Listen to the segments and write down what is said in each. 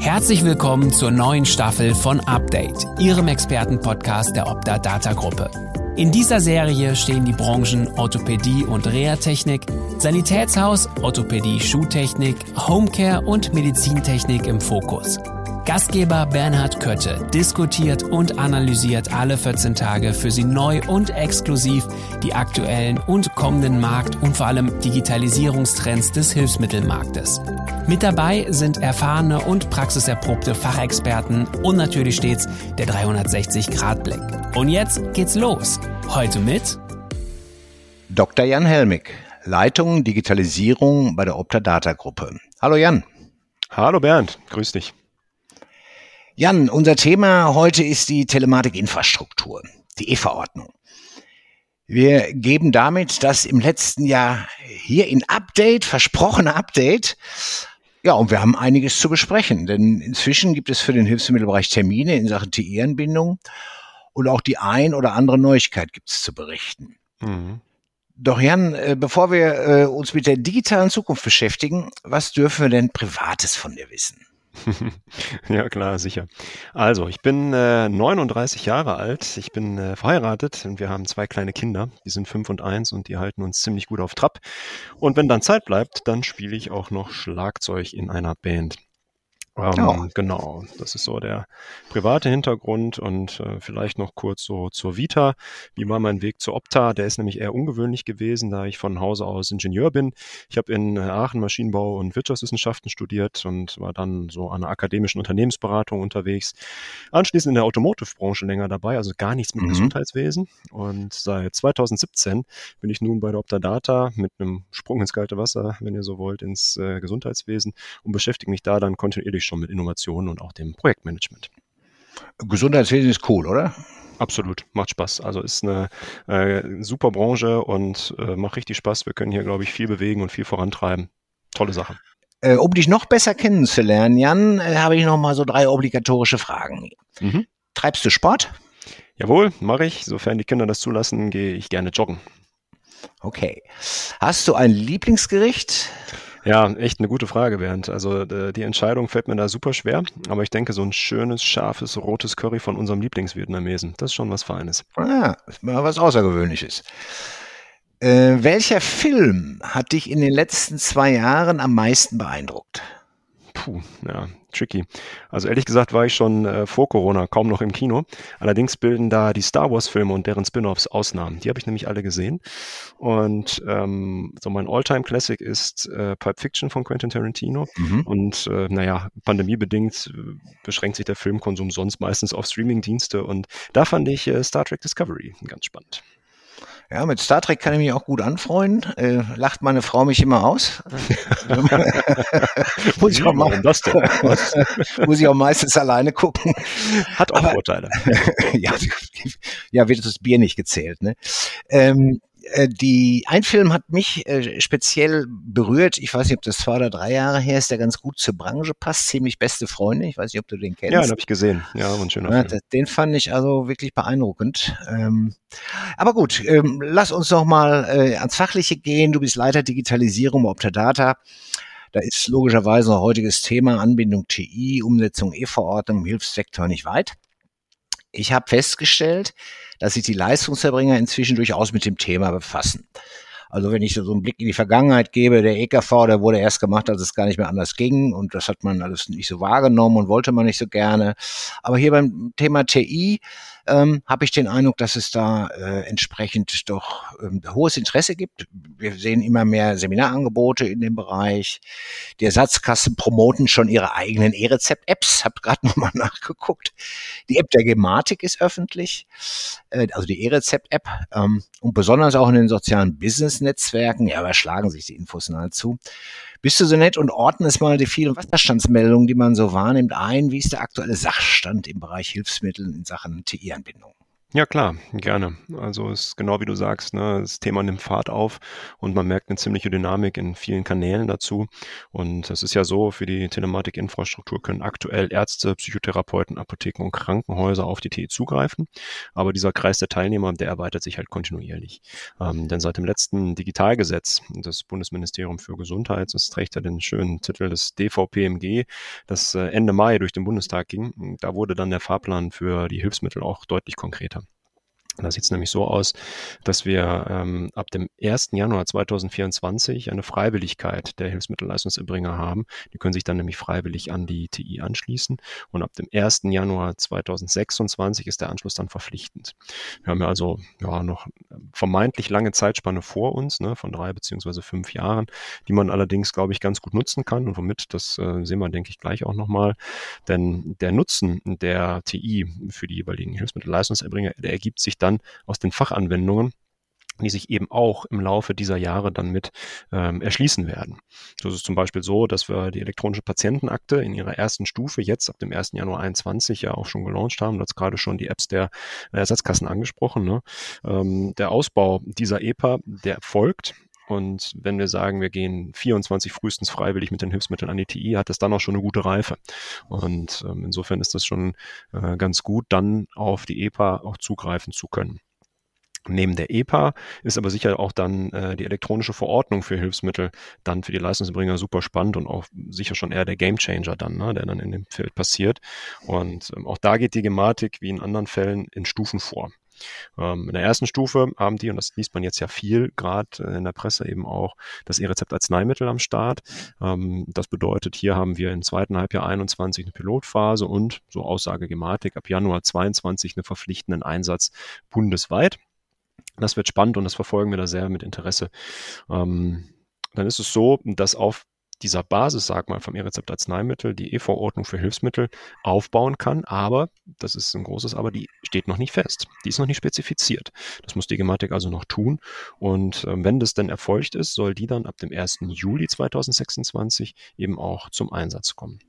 Herzlich willkommen zur neuen Staffel von Update, Ihrem Expertenpodcast der Opta Data Gruppe. In dieser Serie stehen die Branchen Orthopädie und Reha-Technik, Sanitätshaus, Orthopädie, Schuhtechnik, Homecare und Medizintechnik im Fokus. Gastgeber Bernhard Kötte diskutiert und analysiert alle 14 Tage für Sie neu und exklusiv die aktuellen und kommenden Markt- und vor allem Digitalisierungstrends des Hilfsmittelmarktes. Mit dabei sind erfahrene und praxiserprobte Fachexperten und natürlich stets der 360-Grad-Blick. Und jetzt geht's los. Heute mit Dr. Jan Helmig, Leitung Digitalisierung bei der Opta Data Gruppe. Hallo Jan. Hallo Bernd, grüß dich. Jan, unser Thema heute ist die Telematikinfrastruktur, die E-Verordnung. Wir geben damit das im letzten Jahr hier in Update, versprochene Update. Ja, und wir haben einiges zu besprechen, denn inzwischen gibt es für den Hilfsmittelbereich Termine in Sachen TI-Anbindung und auch die ein oder andere Neuigkeit gibt es zu berichten. Mhm. Doch Jan, äh, bevor wir äh, uns mit der digitalen Zukunft beschäftigen, was dürfen wir denn Privates von dir wissen? ja, klar, sicher. Also, ich bin äh, 39 Jahre alt, ich bin äh, verheiratet und wir haben zwei kleine Kinder, die sind fünf und eins und die halten uns ziemlich gut auf Trab. Und wenn dann Zeit bleibt, dann spiele ich auch noch Schlagzeug in einer Band. Ähm, oh. Genau, das ist so der private Hintergrund und äh, vielleicht noch kurz so zur Vita. Wie war mein Weg zur Opta? Der ist nämlich eher ungewöhnlich gewesen, da ich von Hause aus Ingenieur bin. Ich habe in Aachen Maschinenbau und Wirtschaftswissenschaften studiert und war dann so an einer akademischen Unternehmensberatung unterwegs. Anschließend in der Automotive-Branche länger dabei, also gar nichts mit mhm. Gesundheitswesen. Und seit 2017 bin ich nun bei der Opta Data mit einem Sprung ins kalte Wasser, wenn ihr so wollt, ins äh, Gesundheitswesen und beschäftige mich da dann kontinuierlich schon mit Innovationen und auch dem Projektmanagement. Gesundheitswesen ist cool, oder? Absolut, macht Spaß. Also ist eine äh, super Branche und äh, macht richtig Spaß. Wir können hier, glaube ich, viel bewegen und viel vorantreiben. Tolle Sache. Äh, um dich noch besser kennenzulernen, Jan, äh, habe ich noch mal so drei obligatorische Fragen. Mhm. Treibst du Sport? Jawohl, mache ich. Sofern die Kinder das zulassen, gehe ich gerne joggen. Okay. Hast du ein Lieblingsgericht? Ja, echt eine gute Frage, Bernd. Also äh, die Entscheidung fällt mir da super schwer, aber ich denke, so ein schönes, scharfes, rotes Curry von unserem Lieblingsvietnamesen, das ist schon was Feines. Ah, ist mal was Außergewöhnliches. Äh, welcher Film hat dich in den letzten zwei Jahren am meisten beeindruckt? Puh, ja, tricky. Also ehrlich gesagt war ich schon äh, vor Corona kaum noch im Kino. Allerdings bilden da die Star Wars-Filme und deren Spin-offs Ausnahmen. Die habe ich nämlich alle gesehen. Und ähm, so mein All-Time-Classic ist äh, Pulp Fiction von Quentin Tarantino. Mhm. Und äh, naja, pandemiebedingt äh, beschränkt sich der Filmkonsum sonst meistens auf Streaming-Dienste. Und da fand ich äh, Star Trek Discovery ganz spannend. Ja, mit Star Trek kann ich mich auch gut anfreunden. Äh, lacht meine Frau mich immer aus. muss, ich auch mal, das denn? muss ich auch meistens alleine gucken. Hat auch Aber, Vorteile. ja, ja, wird das Bier nicht gezählt. Ne? Ähm, äh, die, ein Film hat mich äh, speziell berührt. Ich weiß nicht, ob das zwei oder drei Jahre her ist, der ganz gut zur Branche passt. Ziemlich beste Freunde. Ich weiß nicht, ob du den kennst. Ja, den habe ich gesehen. Ja, ein schöner ja, Film. Den fand ich also wirklich beeindruckend. Ähm, aber gut, ähm, lass uns noch mal äh, ans Fachliche gehen. Du bist Leiter Digitalisierung bei Optadata. Da ist logischerweise ein heutiges Thema Anbindung TI, Umsetzung E-Verordnung im Hilfssektor nicht weit. Ich habe festgestellt, dass sich die Leistungserbringer inzwischen durchaus mit dem Thema befassen. Also wenn ich so einen Blick in die Vergangenheit gebe, der EKV, der wurde erst gemacht, als es gar nicht mehr anders ging und das hat man alles nicht so wahrgenommen und wollte man nicht so gerne. Aber hier beim Thema TI ähm, habe ich den Eindruck, dass es da äh, entsprechend doch ähm, hohes Interesse gibt. Wir sehen immer mehr Seminarangebote in dem Bereich. Die Ersatzkassen promoten schon ihre eigenen E-Rezept-Apps. Hab gerade nochmal nachgeguckt. Die App der Gematik ist öffentlich, äh, also die E-Rezept-App ähm, und besonders auch in den sozialen Business-Netzwerken. Ja, überschlagen sich die Infos nahezu. Bist du so nett und ordnest mal die vielen Wasserstandsmeldungen, die man so wahrnimmt, ein? Wie ist der aktuelle Sachstand im Bereich Hilfsmittel in Sachen TI-Anbindung? Ja, klar, gerne. Also es ist genau wie du sagst, ne, das Thema nimmt Fahrt auf und man merkt eine ziemliche Dynamik in vielen Kanälen dazu. Und es ist ja so, für die Telematikinfrastruktur können aktuell Ärzte, Psychotherapeuten, Apotheken und Krankenhäuser auf die TE zugreifen. Aber dieser Kreis der Teilnehmer, der erweitert sich halt kontinuierlich. Ähm, denn seit dem letzten Digitalgesetz des Bundesministeriums für Gesundheit, das trägt ja den schönen Titel des DVPMG, das äh, Ende Mai durch den Bundestag ging, da wurde dann der Fahrplan für die Hilfsmittel auch deutlich konkreter. Da sieht es nämlich so aus, dass wir ähm, ab dem 1. Januar 2024 eine Freiwilligkeit der Hilfsmittelleistungserbringer haben. Die können sich dann nämlich freiwillig an die TI anschließen. Und ab dem 1. Januar 2026 ist der Anschluss dann verpflichtend. Wir haben ja also ja, noch vermeintlich lange Zeitspanne vor uns, ne, von drei beziehungsweise fünf Jahren, die man allerdings, glaube ich, ganz gut nutzen kann. Und womit, das äh, sehen wir, denke ich, gleich auch nochmal. Denn der Nutzen der TI für die jeweiligen Hilfsmittelleistungserbringer, der ergibt sich dann dann aus den Fachanwendungen die sich eben auch im Laufe dieser Jahre dann mit ähm, erschließen werden. So ist es zum Beispiel so, dass wir die elektronische Patientenakte in ihrer ersten Stufe jetzt ab dem 1. Januar 21 ja auch schon gelauncht haben. Du hast gerade schon die Apps der Ersatzkassen angesprochen. Ne? Ähm, der Ausbau dieser EPA, der erfolgt und wenn wir sagen, wir gehen 24 frühestens freiwillig mit den Hilfsmitteln an die TI, hat das dann auch schon eine gute Reife. Und ähm, insofern ist das schon äh, ganz gut, dann auf die EPA auch zugreifen zu können. Neben der EPA ist aber sicher auch dann äh, die elektronische Verordnung für Hilfsmittel dann für die Leistungserbringer super spannend und auch sicher schon eher der Gamechanger dann, ne, der dann in dem Feld passiert. Und ähm, auch da geht die Gematik wie in anderen Fällen in Stufen vor. Ähm, in der ersten Stufe haben die, und das liest man jetzt ja viel, gerade äh, in der Presse eben auch, das E-Rezept Arzneimittel am Start. Ähm, das bedeutet, hier haben wir im zweiten Halbjahr 21 eine Pilotphase und, so Aussage Gematik, ab Januar 22 einen verpflichtenden Einsatz bundesweit. Das wird spannend und das verfolgen wir da sehr mit Interesse. Ähm, dann ist es so, dass auf dieser Basis, sag mal, vom E-Rezept Arzneimittel die E-Verordnung für Hilfsmittel aufbauen kann, aber, das ist ein großes Aber, die steht noch nicht fest. Die ist noch nicht spezifiziert. Das muss die Gematik also noch tun. Und äh, wenn das denn erfolgt ist, soll die dann ab dem 1. Juli 2026 eben auch zum Einsatz kommen.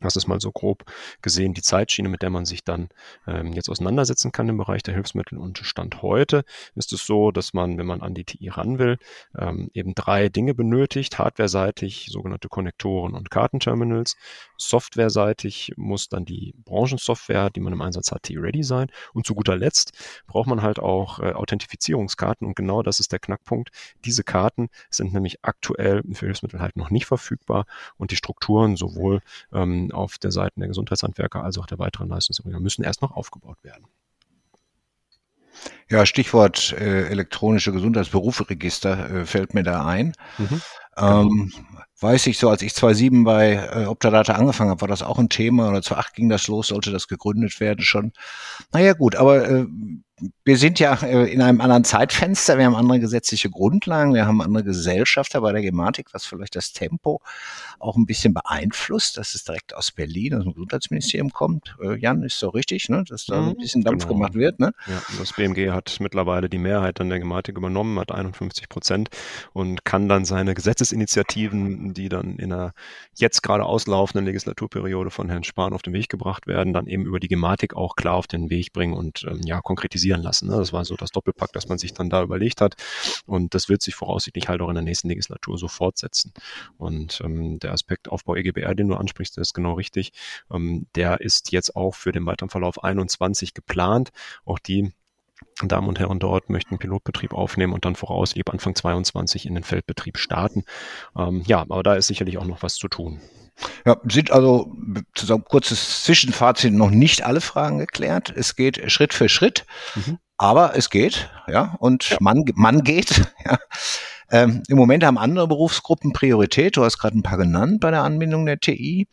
Das ist mal so grob gesehen die Zeitschiene, mit der man sich dann ähm, jetzt auseinandersetzen kann im Bereich der Hilfsmittel. Und Stand heute ist es so, dass man, wenn man an die TI ran will, ähm, eben drei Dinge benötigt. Hardware-seitig sogenannte Konnektoren und Kartenterminals. Software-seitig muss dann die Branchensoftware, die man im Einsatz hat, TI-ready sein. Und zu guter Letzt braucht man halt auch äh, Authentifizierungskarten. Und genau das ist der Knackpunkt. Diese Karten sind nämlich aktuell für Hilfsmittel halt noch nicht verfügbar und die Strukturen sowohl ähm, auf der Seite der Gesundheitshandwerker als auch der weiteren Leistungserbringer müssen erst noch aufgebaut werden. Ja, Stichwort äh, elektronische Gesundheitsberuferegister äh, fällt mir da ein. Mhm. Ähm, weiß ich so, als ich 2007 bei äh, Optadata angefangen habe, war das auch ein Thema oder 2008 ging das los, sollte das gegründet werden schon. Naja gut, aber äh, wir sind ja äh, in einem anderen Zeitfenster, wir haben andere gesetzliche Grundlagen, wir haben andere Gesellschafter bei der Gematik, was vielleicht das Tempo auch ein bisschen beeinflusst, dass es direkt aus Berlin, aus dem Gesundheitsministerium kommt. Äh, Jan, ist so richtig, ne? dass da ein mhm, bisschen Dampf genau. gemacht wird. Ne? Ja, das BMG hat mittlerweile die Mehrheit an der Gematik übernommen, hat 51 Prozent und kann dann seine Gesetzesinitiativen, die dann in einer jetzt gerade auslaufenden Legislaturperiode von Herrn Spahn auf den Weg gebracht werden, dann eben über die Gematik auch klar auf den Weg bringen und ähm, ja konkretisieren realisieren lassen. Ne? Das war so das Doppelpack, das man sich dann da überlegt hat. Und das wird sich voraussichtlich halt auch in der nächsten Legislatur so fortsetzen. Und ähm, der Aspekt Aufbau EGBR, den du ansprichst, der ist genau richtig. Ähm, der ist jetzt auch für den weiteren Verlauf 21 geplant. Auch die Damen und Herren dort möchten Pilotbetrieb aufnehmen und dann voraussichtlich Anfang 22 in den Feldbetrieb starten. Ähm, ja, aber da ist sicherlich auch noch was zu tun. Ja, sind also zusammen kurzes Zwischenfazit noch nicht alle Fragen geklärt. Es geht Schritt für Schritt, mhm. aber es geht, ja, und ja. Man, man geht. Ja. Ähm, Im Moment haben andere Berufsgruppen Priorität. Du hast gerade ein paar genannt bei der Anbindung der TI.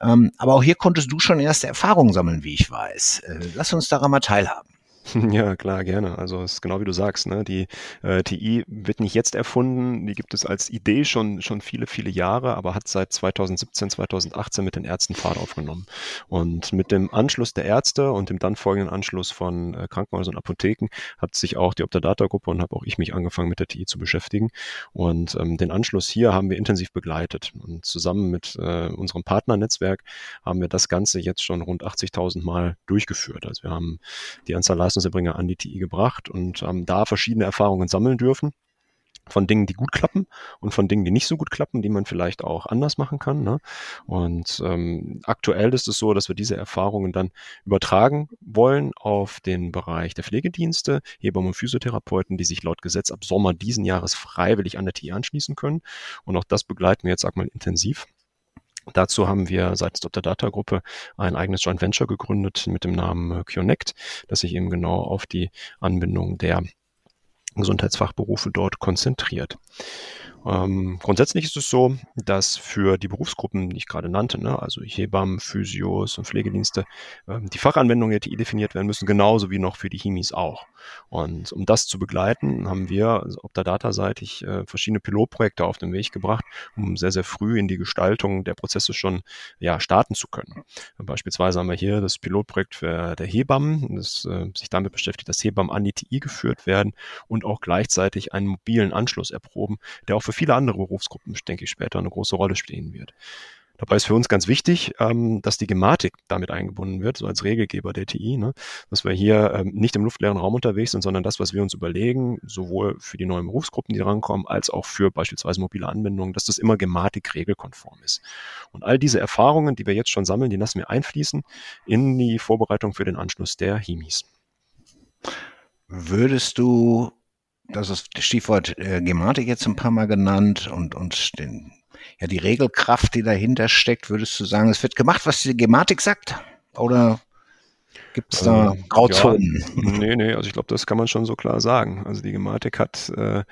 Ähm, aber auch hier konntest du schon erste Erfahrungen sammeln, wie ich weiß. Äh, lass uns daran mal teilhaben. Ja, klar, gerne. Also es ist genau wie du sagst, ne? Die äh, TI wird nicht jetzt erfunden, die gibt es als Idee schon, schon viele, viele Jahre, aber hat seit 2017, 2018 mit den Ärzten Fahrt aufgenommen. Und mit dem Anschluss der Ärzte und dem dann folgenden Anschluss von äh, Krankenhäusern und Apotheken hat sich auch die Optadata-Gruppe und habe auch ich mich angefangen mit der TI zu beschäftigen. Und ähm, den Anschluss hier haben wir intensiv begleitet. Und zusammen mit äh, unserem Partnernetzwerk haben wir das Ganze jetzt schon rund 80.000 Mal durchgeführt. Also wir haben die Anzahl Leistungserbringer an die TI gebracht und ähm, da verschiedene Erfahrungen sammeln dürfen von Dingen, die gut klappen und von Dingen, die nicht so gut klappen, die man vielleicht auch anders machen kann. Ne? Und ähm, aktuell ist es so, dass wir diese Erfahrungen dann übertragen wollen auf den Bereich der Pflegedienste, Hebammen und Physiotherapeuten, die sich laut Gesetz ab Sommer diesen Jahres freiwillig an der TI anschließen können. Und auch das begleiten wir jetzt, sag mal, intensiv. Dazu haben wir seitens Dr. Data Gruppe ein eigenes Joint Venture gegründet mit dem Namen Connect, das sich eben genau auf die Anbindung der Gesundheitsfachberufe dort konzentriert. Ähm, grundsätzlich ist es so, dass für die Berufsgruppen, die ich gerade nannte, ne, also Hebammen, Physios und Pflegedienste, ähm, die Fachanwendungen der TI definiert werden müssen, genauso wie noch für die Himis auch. Und um das zu begleiten, haben wir also ob der Dataseitig äh, verschiedene Pilotprojekte auf den Weg gebracht, um sehr, sehr früh in die Gestaltung der Prozesse schon ja, starten zu können. Beispielsweise haben wir hier das Pilotprojekt für der Hebammen, das äh, sich damit beschäftigt, dass Hebammen an die TI geführt werden und auch gleichzeitig einen mobilen Anschluss erproben, der auch für viele andere Berufsgruppen, denke ich, später eine große Rolle spielen wird. Dabei ist für uns ganz wichtig, ähm, dass die Gematik damit eingebunden wird, so als Regelgeber der TI, ne? dass wir hier ähm, nicht im luftleeren Raum unterwegs sind, sondern das, was wir uns überlegen, sowohl für die neuen Berufsgruppen, die rankommen, als auch für beispielsweise mobile Anwendungen, dass das immer Gematik regelkonform ist. Und all diese Erfahrungen, die wir jetzt schon sammeln, die lassen wir einfließen in die Vorbereitung für den Anschluss der HIMIs. Würdest du das ist das Stichwort äh, Gematik jetzt ein paar Mal genannt und, und den, ja, die Regelkraft, die dahinter steckt, würdest du sagen, es wird gemacht, was die Gematik sagt? Oder gibt es da äh, Grauzonen? Ja, nee, nee, also ich glaube, das kann man schon so klar sagen. Also die Gematik hat äh,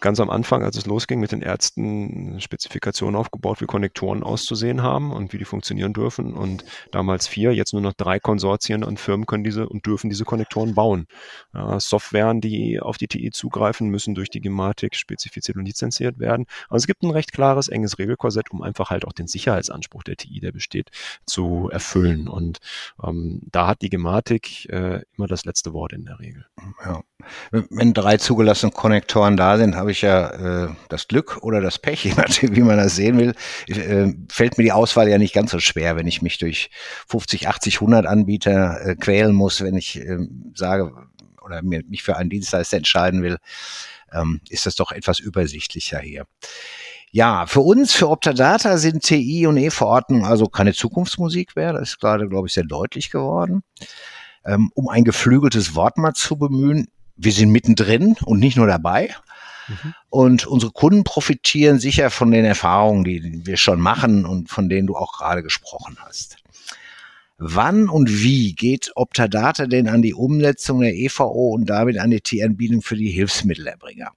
ganz am Anfang, als es losging, mit den Ärzten Spezifikationen aufgebaut, wie Konnektoren auszusehen haben und wie die funktionieren dürfen. Und damals vier, jetzt nur noch drei Konsortien und Firmen können diese und dürfen diese Konnektoren bauen. Ja, Softwaren, die auf die TI zugreifen, müssen durch die Gematik spezifiziert und lizenziert werden. Aber es gibt ein recht klares, enges Regelkorsett, um einfach halt auch den Sicherheitsanspruch der TI, der besteht, zu erfüllen. Und ähm, da hat die Gematik äh, immer das letzte Wort in der Regel. Ja. Wenn drei zugelassene Konnektoren da sind, habe ich ja äh, das Glück oder das Pech, wie man das sehen will, äh, fällt mir die Auswahl ja nicht ganz so schwer, wenn ich mich durch 50, 80, 100 Anbieter äh, quälen muss, wenn ich äh, sage oder mir, mich für einen Dienstleister entscheiden will, ähm, ist das doch etwas übersichtlicher hier. Ja, für uns, für Optadata sind TI und E-Verordnungen also keine Zukunftsmusik mehr. Das ist gerade, glaube ich, sehr deutlich geworden. Ähm, um ein geflügeltes Wort mal zu bemühen, wir sind mittendrin und nicht nur dabei. Mhm. Und unsere Kunden profitieren sicher von den Erfahrungen, die wir schon machen und von denen du auch gerade gesprochen hast. Wann und wie geht Optadata denn an die Umsetzung der EVO und damit an die T-Anbietung für die Hilfsmittelerbringer?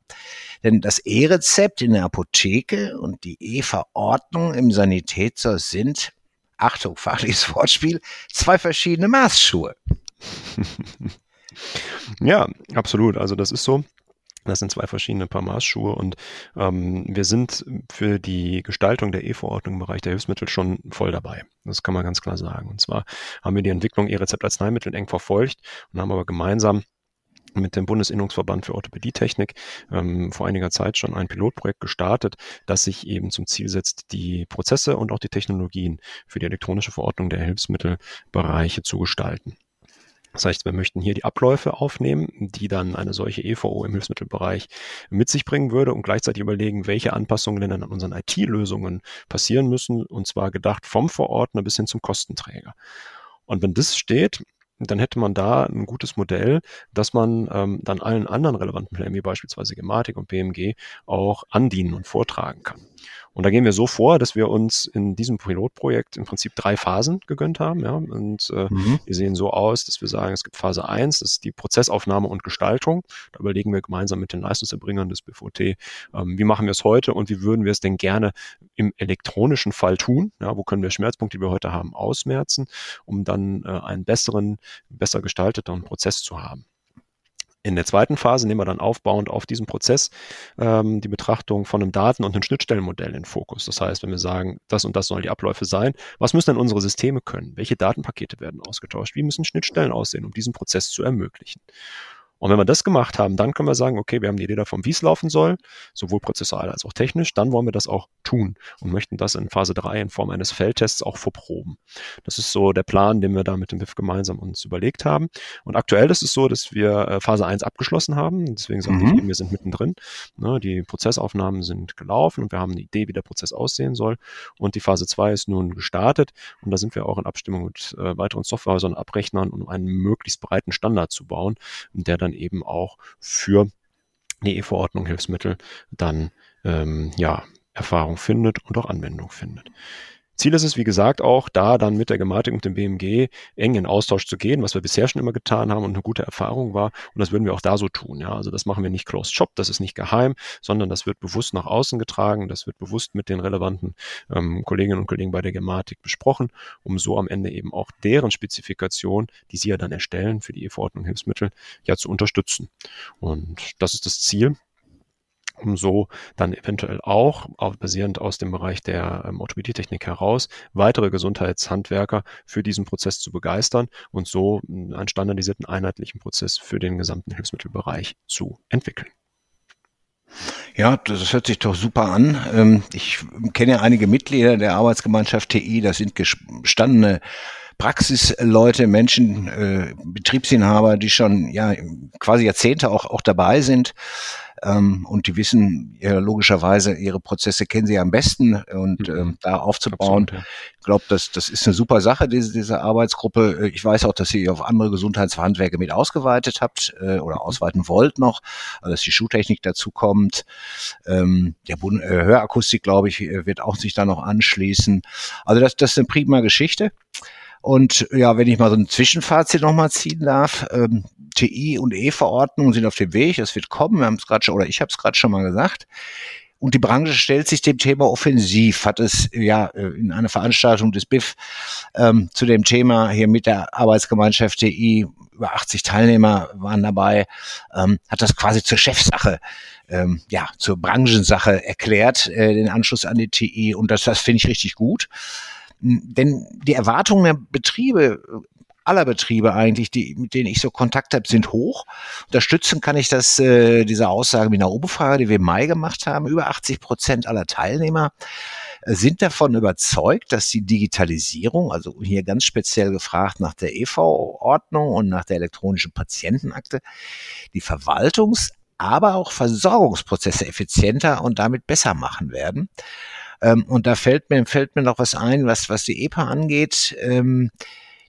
Denn das E-Rezept in der Apotheke und die E-Verordnung im Sanitätshaus sind, Achtung, fachliches Wortspiel, zwei verschiedene Maßschuhe. Ja, absolut. Also das ist so. Das sind zwei verschiedene Paar Maßschuhe und ähm, wir sind für die Gestaltung der E-Verordnung im Bereich der Hilfsmittel schon voll dabei. Das kann man ganz klar sagen. Und zwar haben wir die Entwicklung E-Rezept-Arzneimittel eng verfolgt und haben aber gemeinsam mit dem Bundesinnungsverband für Orthopädietechnik ähm, vor einiger Zeit schon ein Pilotprojekt gestartet, das sich eben zum Ziel setzt, die Prozesse und auch die Technologien für die elektronische Verordnung der Hilfsmittelbereiche zu gestalten. Das heißt, wir möchten hier die Abläufe aufnehmen, die dann eine solche EVO im Hilfsmittelbereich mit sich bringen würde und gleichzeitig überlegen, welche Anpassungen denn an unseren IT-Lösungen passieren müssen, und zwar gedacht vom Verordner bis hin zum Kostenträger. Und wenn das steht, dann hätte man da ein gutes Modell, dass man ähm, dann allen anderen relevanten Plänen, wie beispielsweise Gematik und BMG, auch andienen und vortragen kann. Und da gehen wir so vor, dass wir uns in diesem Pilotprojekt im Prinzip drei Phasen gegönnt haben. Ja? Und äh, mhm. die sehen so aus, dass wir sagen, es gibt Phase eins, das ist die Prozessaufnahme und Gestaltung. Da überlegen wir gemeinsam mit den Leistungserbringern des BVT, ähm, wie machen wir es heute und wie würden wir es denn gerne im elektronischen Fall tun? Ja, wo können wir Schmerzpunkte, die wir heute haben, ausmerzen, um dann äh, einen besseren, besser gestalteten Prozess zu haben. In der zweiten Phase nehmen wir dann aufbauend auf diesen Prozess ähm, die Betrachtung von einem Daten- und einem Schnittstellenmodell in Fokus. Das heißt, wenn wir sagen, das und das sollen die Abläufe sein, was müssen denn unsere Systeme können? Welche Datenpakete werden ausgetauscht? Wie müssen Schnittstellen aussehen, um diesen Prozess zu ermöglichen? Und wenn wir das gemacht haben, dann können wir sagen, okay, wir haben die Idee davon, wie es laufen soll, sowohl prozessual als auch technisch. Dann wollen wir das auch tun und möchten das in Phase 3 in Form eines Feldtests auch verproben. Das ist so der Plan, den wir da mit dem BIF gemeinsam uns überlegt haben. Und aktuell ist es so, dass wir äh, Phase 1 abgeschlossen haben. Deswegen sagte mhm. ich eben, wir sind mittendrin. Ne, die Prozessaufnahmen sind gelaufen und wir haben eine Idee, wie der Prozess aussehen soll. Und die Phase 2 ist nun gestartet. Und da sind wir auch in Abstimmung mit äh, weiteren Softwarehäusern, Abrechnern, um einen möglichst breiten Standard zu bauen, der dann eben auch für die E-Verordnung Hilfsmittel dann ähm, ja Erfahrung findet und auch Anwendung findet. Ziel ist es, wie gesagt, auch da dann mit der Gematik und dem BMG eng in Austausch zu gehen, was wir bisher schon immer getan haben und eine gute Erfahrung war. Und das würden wir auch da so tun. Ja, also das machen wir nicht closed shop, das ist nicht geheim, sondern das wird bewusst nach außen getragen, das wird bewusst mit den relevanten ähm, Kolleginnen und Kollegen bei der Gematik besprochen, um so am Ende eben auch deren Spezifikation, die sie ja dann erstellen für die E-Verordnung Hilfsmittel, ja zu unterstützen. Und das ist das Ziel um so dann eventuell auch, auch basierend aus dem Bereich der ähm, Orthopädietechnik heraus, weitere Gesundheitshandwerker für diesen Prozess zu begeistern und so einen standardisierten, einheitlichen Prozess für den gesamten Hilfsmittelbereich zu entwickeln. Ja, das hört sich doch super an. Ähm, ich kenne einige Mitglieder der Arbeitsgemeinschaft TI, das sind gestandene Praxisleute, Menschen, äh, Betriebsinhaber, die schon ja quasi Jahrzehnte auch, auch dabei sind. Ähm, und die wissen ja, logischerweise, ihre Prozesse kennen sie am besten und mhm. ähm, da aufzubauen. Absolut, ja. Ich glaube, das, das ist eine super Sache, diese, diese Arbeitsgruppe. Ich weiß auch, dass ihr auf andere Gesundheitshandwerke mit ausgeweitet habt äh, oder mhm. ausweiten wollt noch, also dass die Schuhtechnik dazu kommt. Ähm, der Bund, äh, Hörakustik, glaube ich, wird auch sich da noch anschließen. Also das, das ist eine prima Geschichte. Und ja, wenn ich mal so ein Zwischenfazit nochmal ziehen darf, ähm, TI und E-Verordnungen sind auf dem Weg, es wird kommen, wir haben es gerade schon, oder ich habe es gerade schon mal gesagt. Und die Branche stellt sich dem Thema offensiv, hat es ja in einer Veranstaltung des BIF ähm, zu dem Thema hier mit der Arbeitsgemeinschaft TI, über 80 Teilnehmer waren dabei, ähm, hat das quasi zur Chefsache, ähm, ja, zur Branchensache erklärt, äh, den Anschluss an die TI. Und das, das finde ich richtig gut. Denn die Erwartungen der Betriebe aller Betriebe eigentlich, die, mit denen ich so Kontakt habe, sind hoch. Unterstützen kann ich das, äh, diese Aussage mit einer Umfrage, die wir im Mai gemacht haben. Über 80 Prozent aller Teilnehmer äh, sind davon überzeugt, dass die Digitalisierung, also hier ganz speziell gefragt nach der EV-Ordnung und nach der elektronischen Patientenakte, die Verwaltungs- aber auch Versorgungsprozesse effizienter und damit besser machen werden. Ähm, und da fällt mir, fällt mir noch was ein, was, was die EPA angeht. Ähm,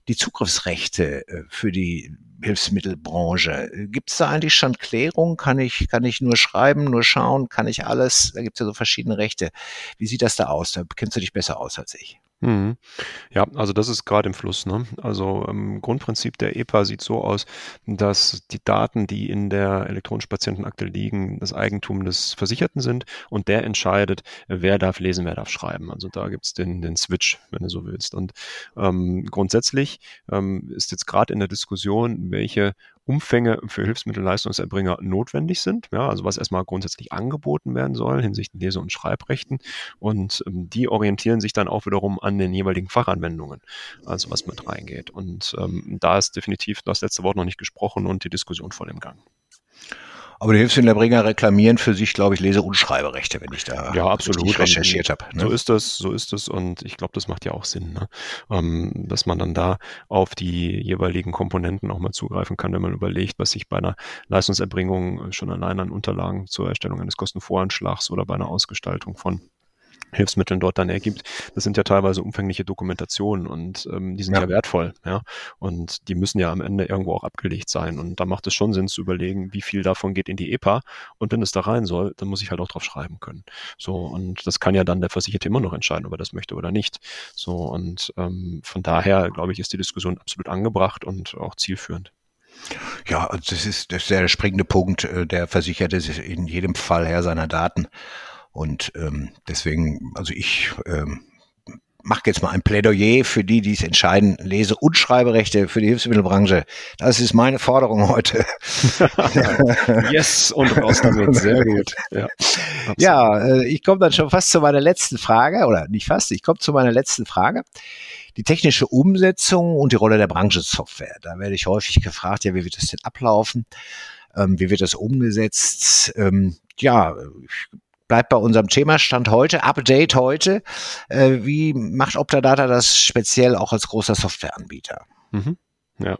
die Zugriffsrechte äh, für die Hilfsmittelbranche. Gibt es da eigentlich schon Klärung? Kann ich, kann ich nur schreiben, nur schauen? Kann ich alles? Da gibt es ja so verschiedene Rechte. Wie sieht das da aus? Da kennst du dich besser aus als ich. Mhm. Ja, also das ist gerade im Fluss. Ne? Also im Grundprinzip der EPA sieht so aus, dass die Daten, die in der elektronischen Patientenakte liegen, das Eigentum des Versicherten sind und der entscheidet, wer darf lesen, wer darf schreiben. Also da gibt's den, den Switch, wenn du so willst. Und ähm, grundsätzlich ähm, ist jetzt gerade in der Diskussion, welche Umfänge für Hilfsmittelleistungserbringer notwendig sind, ja, also was erstmal grundsätzlich angeboten werden soll hinsichtlich Lese- und Schreibrechten. Und ähm, die orientieren sich dann auch wiederum an den jeweiligen Fachanwendungen, also was mit reingeht. Und ähm, da ist definitiv das letzte Wort noch nicht gesprochen und die Diskussion voll im Gang. Aber die Hilfsmittelerbringer reklamieren für sich, glaube ich, Lese- und Schreiberechte, wenn ich da ja, absolut. recherchiert habe. Ne? So ist das, so ist es und ich glaube, das macht ja auch Sinn, ne? ähm, dass man dann da auf die jeweiligen Komponenten auch mal zugreifen kann, wenn man überlegt, was sich bei einer Leistungserbringung schon allein an Unterlagen zur Erstellung eines Kostenvoranschlags oder bei einer Ausgestaltung von Hilfsmitteln dort dann ergibt, das sind ja teilweise umfängliche Dokumentationen und ähm, die sind ja. ja. wertvoll, ja. Und die müssen ja am Ende irgendwo auch abgelegt sein. Und da macht es schon Sinn zu überlegen, wie viel davon geht in die EPA. Und wenn es da rein soll, dann muss ich halt auch drauf schreiben können. So, und das kann ja dann der Versicherte immer noch entscheiden, ob er das möchte oder nicht. So, und ähm, von daher, glaube ich, ist die Diskussion absolut angebracht und auch zielführend. Ja, also das ist, das ist der springende Punkt. Äh, der Versicherte ist in jedem Fall Herr seiner Daten. Und ähm, deswegen, also ich ähm, mache jetzt mal ein Plädoyer für die, die es entscheiden, Lese- und Schreiberechte für die Hilfsmittelbranche. Das ist meine Forderung heute. yes, und raus damit. Sehr gut. Ja, ja äh, ich komme dann schon fast zu meiner letzten Frage, oder nicht fast, ich komme zu meiner letzten Frage. Die technische Umsetzung und die Rolle der Branchensoftware. Da werde ich häufig gefragt, ja, wie wird das denn ablaufen? Ähm, wie wird das umgesetzt? Ähm, ja, bleibt bei unserem Thema Stand heute, Update heute. Äh, wie macht Optadata das speziell auch als großer Softwareanbieter? Mhm. Ja.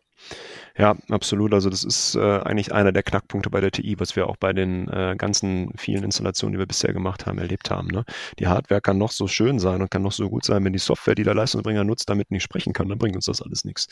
Ja, absolut. Also das ist äh, eigentlich einer der Knackpunkte bei der TI, was wir auch bei den äh, ganzen vielen Installationen, die wir bisher gemacht haben, erlebt haben. Ne? Die Hardware kann noch so schön sein und kann noch so gut sein, wenn die Software, die der Leistungsbringer nutzt, damit nicht sprechen kann, dann bringt uns das alles nichts.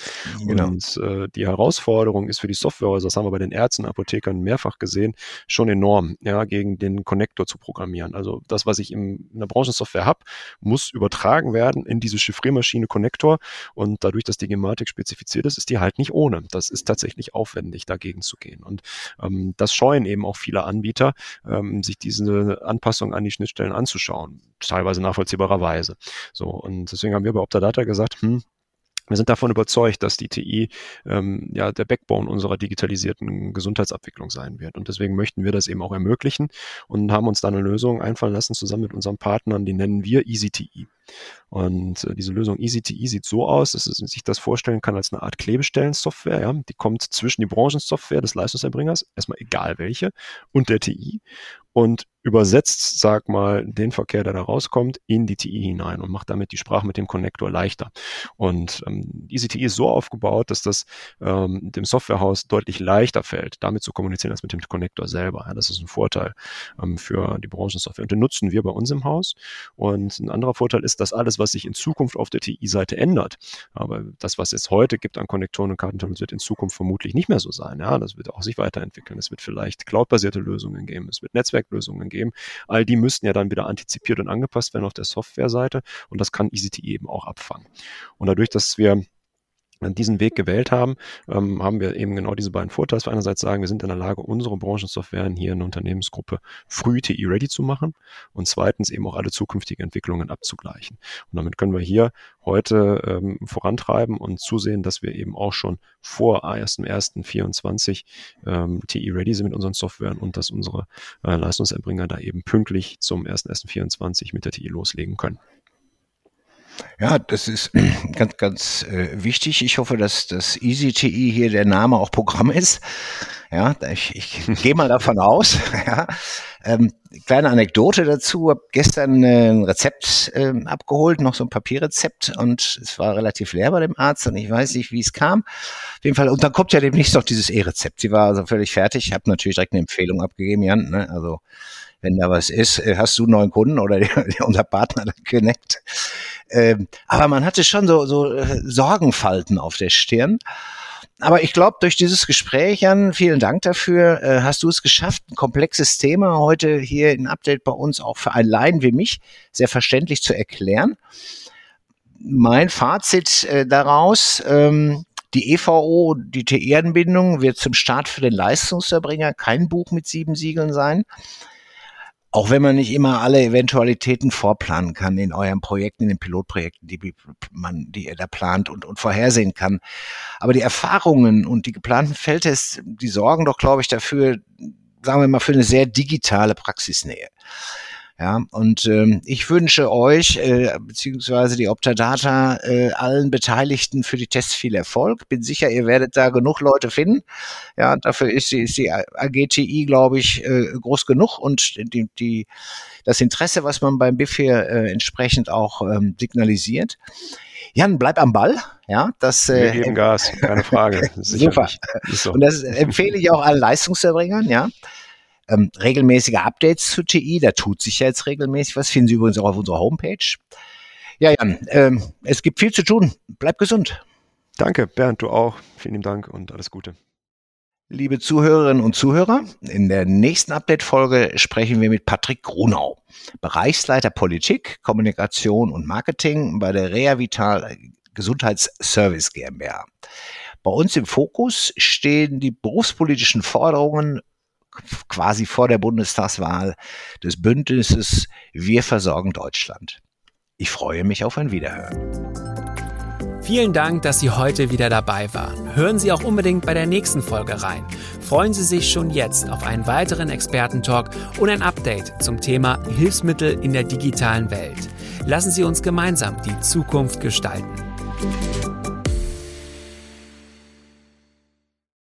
Genau. Und äh, die Herausforderung ist für die Software, das haben wir bei den Ärzten, Apothekern mehrfach gesehen, schon enorm, ja, gegen den Connector zu programmieren. Also das, was ich im, in der Branchensoftware habe, muss übertragen werden in diese Chiffriermaschine Connector und dadurch, dass die Gematik spezifiziert ist, ist die halt nicht ohne. Das ist tatsächlich aufwendig, dagegen zu gehen. Und ähm, das scheuen eben auch viele Anbieter, ähm, sich diese Anpassung an die Schnittstellen anzuschauen, teilweise nachvollziehbarerweise. So, und deswegen haben wir bei Optadata gesagt, hm, wir sind davon überzeugt, dass die TI ähm, ja der Backbone unserer digitalisierten Gesundheitsabwicklung sein wird. Und deswegen möchten wir das eben auch ermöglichen und haben uns da eine Lösung einfallen lassen, zusammen mit unseren Partnern, die nennen wir EasyTI. Und äh, diese Lösung EasyTI sieht so aus, dass man sich das vorstellen kann als eine Art Klebestellensoftware. Ja? Die kommt zwischen die Branchensoftware des Leistungserbringers, erstmal egal welche, und der TI und übersetzt, sag mal, den Verkehr, der da rauskommt, in die TI hinein und macht damit die Sprache mit dem Connector leichter. Und ähm, EasyTI ist so aufgebaut, dass das ähm, dem Softwarehaus deutlich leichter fällt, damit zu kommunizieren als mit dem Connector selber. Ja, das ist ein Vorteil ähm, für die Branchensoftware. Und den nutzen wir bei uns im Haus. Und ein anderer Vorteil ist, dass alles, was sich in Zukunft auf der TI-Seite ändert, aber das, was es heute gibt an Konnektoren und Kartentunnels, wird in Zukunft vermutlich nicht mehr so sein. Ja, das wird auch sich weiterentwickeln. Es wird vielleicht cloudbasierte Lösungen geben. Es wird Netzwerk Netzwerklösungen geben. All die müssten ja dann wieder antizipiert und angepasst werden auf der Softwareseite und das kann EasyTE eben auch abfangen. Und dadurch, dass wir diesen Weg gewählt haben, ähm, haben wir eben genau diese beiden Vorteile. Einerseits sagen, wir sind in der Lage, unsere Branchensoftware hier in der Unternehmensgruppe früh TI-ready zu machen und zweitens eben auch alle zukünftigen Entwicklungen abzugleichen. Und damit können wir hier heute ähm, vorantreiben und zusehen, dass wir eben auch schon vor 1.1.24 ähm, TI-ready sind mit unseren Softwaren und dass unsere äh, Leistungserbringer da eben pünktlich zum 1.1.24 mit der TI loslegen können. Ja, das ist ganz, ganz äh, wichtig. Ich hoffe, dass das EasyTI hier der Name auch Programm ist. Ja, ich, ich gehe mal davon aus. Ja. Ähm, kleine Anekdote dazu. Hab gestern äh, ein Rezept äh, abgeholt, noch so ein Papierrezept und es war relativ leer bei dem Arzt und ich weiß nicht, wie es kam. Auf jeden Fall, und dann kommt ja demnächst noch dieses E-Rezept. Sie war also völlig fertig. Ich habe natürlich direkt eine Empfehlung abgegeben, Jan. Ne? Also wenn da was ist, äh, hast du neuen Kunden oder unser Partner Connect. Ähm, aber man hatte schon so, so äh, Sorgenfalten auf der Stirn. Aber ich glaube, durch dieses Gespräch, Jan, vielen Dank dafür, äh, hast du es geschafft, ein komplexes Thema heute hier in Update bei uns auch für einen Laien wie mich sehr verständlich zu erklären. Mein Fazit äh, daraus, ähm, die EVO, die TE-Anbindung, wird zum Start für den Leistungserbringer kein Buch mit sieben Siegeln sein. Auch wenn man nicht immer alle Eventualitäten vorplanen kann in euren Projekten, in den Pilotprojekten, die man, die ihr da plant und, und vorhersehen kann. Aber die Erfahrungen und die geplanten Feldtests, die sorgen doch, glaube ich, dafür, sagen wir mal, für eine sehr digitale Praxisnähe. Ja, und ähm, ich wünsche euch, äh, beziehungsweise die Optadata, äh, allen Beteiligten für die Tests viel Erfolg. Bin sicher, ihr werdet da genug Leute finden. Ja, dafür ist die, ist die AGTI, glaube ich, äh, groß genug und die, die, das Interesse, was man beim BIF hier äh, entsprechend auch ähm, signalisiert. Jan, bleib am Ball. Ja, das Wir äh, geben Gas, keine Frage. Super. So. Und das empfehle ich auch allen Leistungserbringern, ja. Ähm, regelmäßige Updates zu TI, da tut sich ja jetzt regelmäßig was, finden Sie übrigens auch auf unserer Homepage. Ja, Jan, ähm, es gibt viel zu tun. Bleib gesund. Danke, Bernd, du auch. Vielen Dank und alles Gute. Liebe Zuhörerinnen und Zuhörer, in der nächsten Update-Folge sprechen wir mit Patrick Grunau, Bereichsleiter Politik, Kommunikation und Marketing bei der Rea Vital Gesundheitsservice GmbH. Bei uns im Fokus stehen die berufspolitischen Forderungen quasi vor der Bundestagswahl des Bündnisses Wir versorgen Deutschland. Ich freue mich auf ein Wiederhören. Vielen Dank, dass Sie heute wieder dabei waren. Hören Sie auch unbedingt bei der nächsten Folge rein. Freuen Sie sich schon jetzt auf einen weiteren Expertentalk und ein Update zum Thema Hilfsmittel in der digitalen Welt. Lassen Sie uns gemeinsam die Zukunft gestalten.